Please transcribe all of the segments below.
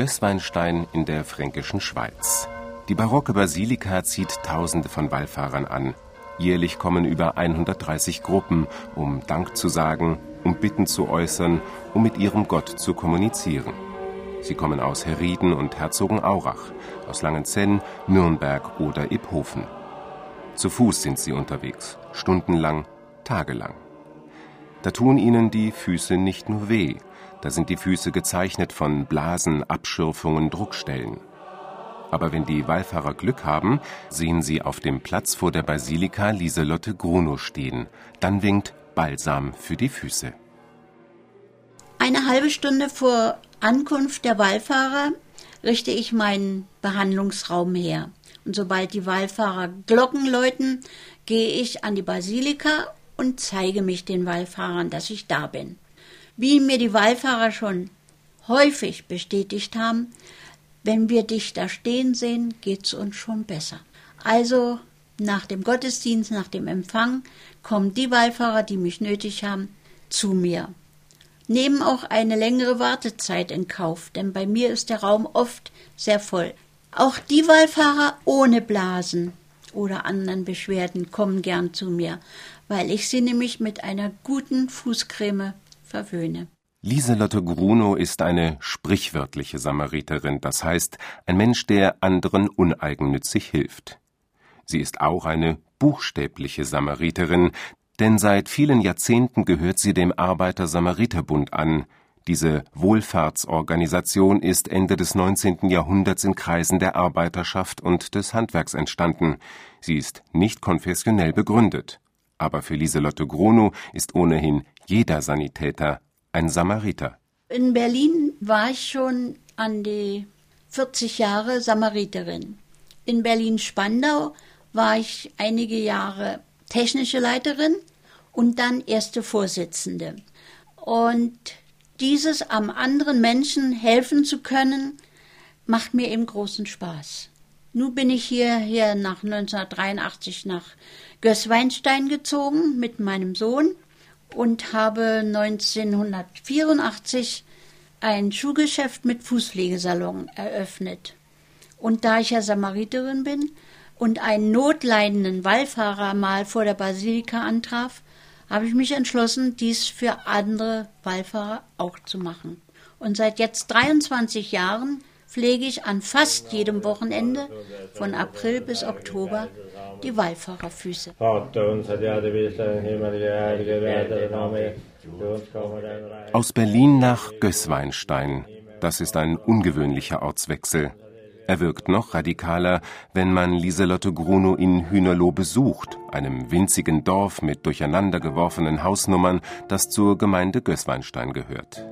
Gößweinstein in der fränkischen Schweiz. Die barocke Basilika zieht Tausende von Wallfahrern an. Jährlich kommen über 130 Gruppen, um Dank zu sagen, um Bitten zu äußern, um mit ihrem Gott zu kommunizieren. Sie kommen aus Herrieden und Herzogenaurach, aus Langenzenn, Nürnberg oder Iphofen. Zu Fuß sind sie unterwegs, stundenlang, tagelang. Da tun ihnen die Füße nicht nur weh, da sind die Füße gezeichnet von Blasen, Abschürfungen, Druckstellen. Aber wenn die Wallfahrer Glück haben, sehen sie auf dem Platz vor der Basilika Lieselotte Grunow stehen. Dann winkt Balsam für die Füße. Eine halbe Stunde vor Ankunft der Wallfahrer richte ich meinen Behandlungsraum her. Und sobald die Wallfahrer Glocken läuten, gehe ich an die Basilika und zeige mich den Wallfahrern, dass ich da bin. Wie mir die Wallfahrer schon häufig bestätigt haben, wenn wir dich da stehen sehen, geht's uns schon besser. Also nach dem Gottesdienst, nach dem Empfang, kommen die Wallfahrer, die mich nötig haben, zu mir. Nehmen auch eine längere Wartezeit in Kauf, denn bei mir ist der Raum oft sehr voll. Auch die Wallfahrer ohne Blasen oder anderen Beschwerden kommen gern zu mir, weil ich sie nämlich mit einer guten Fußcreme verwöhne. Lieselotte Grunow ist eine sprichwörtliche Samariterin, das heißt ein Mensch, der anderen uneigennützig hilft. Sie ist auch eine buchstäbliche Samariterin, denn seit vielen Jahrzehnten gehört sie dem Arbeiter-Samariter-Bund an. Diese Wohlfahrtsorganisation ist Ende des 19. Jahrhunderts in Kreisen der Arbeiterschaft und des Handwerks entstanden. Sie ist nicht konfessionell begründet. Aber für Lieselotte Grunow ist ohnehin jeder Sanitäter ein Samariter. In Berlin war ich schon an die 40 Jahre Samariterin. In Berlin-Spandau war ich einige Jahre technische Leiterin und dann erste Vorsitzende. Und dieses am anderen Menschen helfen zu können, macht mir eben großen Spaß. Nun bin ich hier, hier nach 1983 nach Gößweinstein gezogen mit meinem Sohn und habe 1984 ein Schuhgeschäft mit Fußpflegesalon eröffnet. Und da ich ja Samariterin bin und einen notleidenden Wallfahrer mal vor der Basilika antraf, habe ich mich entschlossen, dies für andere Wallfahrer auch zu machen. Und seit jetzt 23 Jahren pflege ich an fast jedem Wochenende von April bis Oktober die Wallfahrerfüße. Aus Berlin nach Gößweinstein. Das ist ein ungewöhnlicher Ortswechsel. Er wirkt noch radikaler, wenn man Lieselotte Grunow in Hühnerloh besucht, einem winzigen Dorf mit durcheinandergeworfenen Hausnummern, das zur Gemeinde Gößweinstein gehört.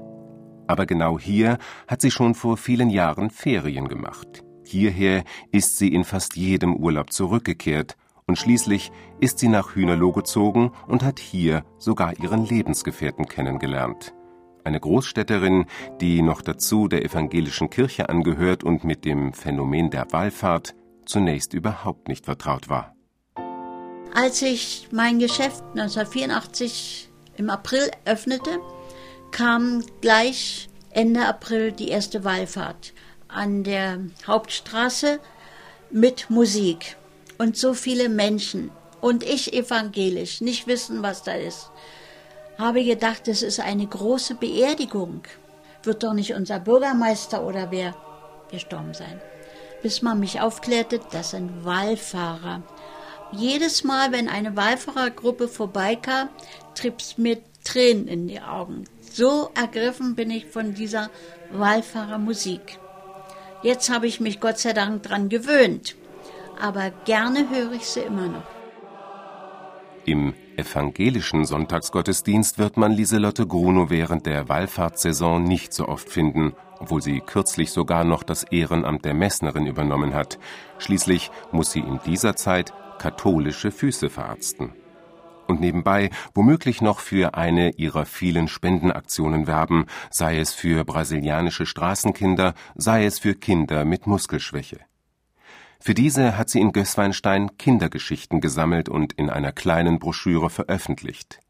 Aber genau hier hat sie schon vor vielen Jahren Ferien gemacht. Hierher ist sie in fast jedem Urlaub zurückgekehrt und schließlich ist sie nach Hühnerloh gezogen und hat hier sogar ihren Lebensgefährten kennengelernt. Eine Großstädterin, die noch dazu der evangelischen Kirche angehört und mit dem Phänomen der Wallfahrt zunächst überhaupt nicht vertraut war. Als ich mein Geschäft 1984 im April öffnete, kam gleich Ende April die erste Wallfahrt an der Hauptstraße mit Musik und so viele Menschen und ich evangelisch, nicht wissen, was da ist, habe gedacht, es ist eine große Beerdigung. Wird doch nicht unser Bürgermeister oder wer gestorben sein. Bis man mich aufklärte, das sind Wallfahrer. Jedes Mal, wenn eine Wallfahrergruppe vorbeikam, trieb es mir Tränen in die Augen. So ergriffen bin ich von dieser Wallfahrermusik. Jetzt habe ich mich Gott sei Dank dran gewöhnt, aber gerne höre ich sie immer noch. Im evangelischen Sonntagsgottesdienst wird man Lieselotte Grunow während der Wallfahrtssaison nicht so oft finden, obwohl sie kürzlich sogar noch das Ehrenamt der Messnerin übernommen hat. Schließlich muss sie in dieser Zeit katholische Füße verarzten und nebenbei womöglich noch für eine ihrer vielen Spendenaktionen werben, sei es für brasilianische Straßenkinder, sei es für Kinder mit Muskelschwäche. Für diese hat sie in Gößweinstein Kindergeschichten gesammelt und in einer kleinen Broschüre veröffentlicht.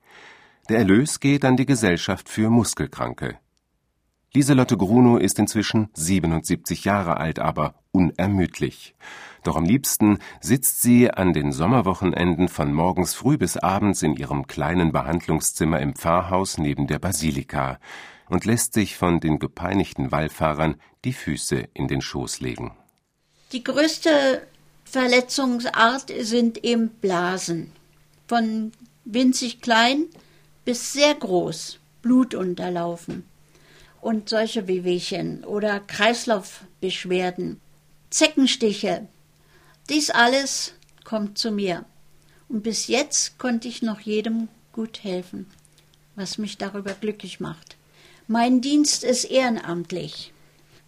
Der Erlös geht an die Gesellschaft für Muskelkranke. Lieselotte Grunow ist inzwischen 77 Jahre alt, aber unermüdlich. Doch am liebsten sitzt sie an den Sommerwochenenden von morgens früh bis abends in ihrem kleinen Behandlungszimmer im Pfarrhaus neben der Basilika und lässt sich von den gepeinigten Wallfahrern die Füße in den Schoß legen. Die größte Verletzungsart sind eben Blasen. Von winzig klein bis sehr groß, Blut unterlaufen und solche Wehwehchen oder Kreislaufbeschwerden, Zeckenstiche. Dies alles kommt zu mir. Und bis jetzt konnte ich noch jedem gut helfen, was mich darüber glücklich macht. Mein Dienst ist ehrenamtlich.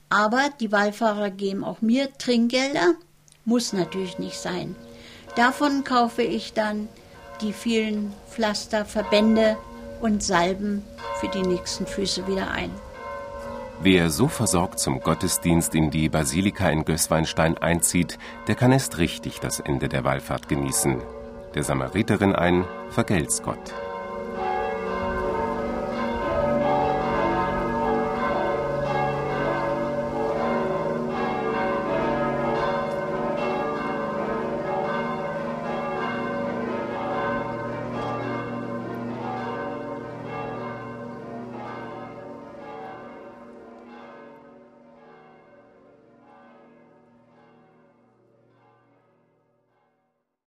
Aber die Wallfahrer geben auch mir Trinkgelder. Muss natürlich nicht sein. Davon kaufe ich dann die vielen Pflaster, Verbände und Salben für die nächsten Füße wieder ein. Wer so versorgt zum Gottesdienst in die Basilika in Gößweinstein einzieht, der kann erst richtig das Ende der Wallfahrt genießen. Der Samariterin ein vergelt's Gott.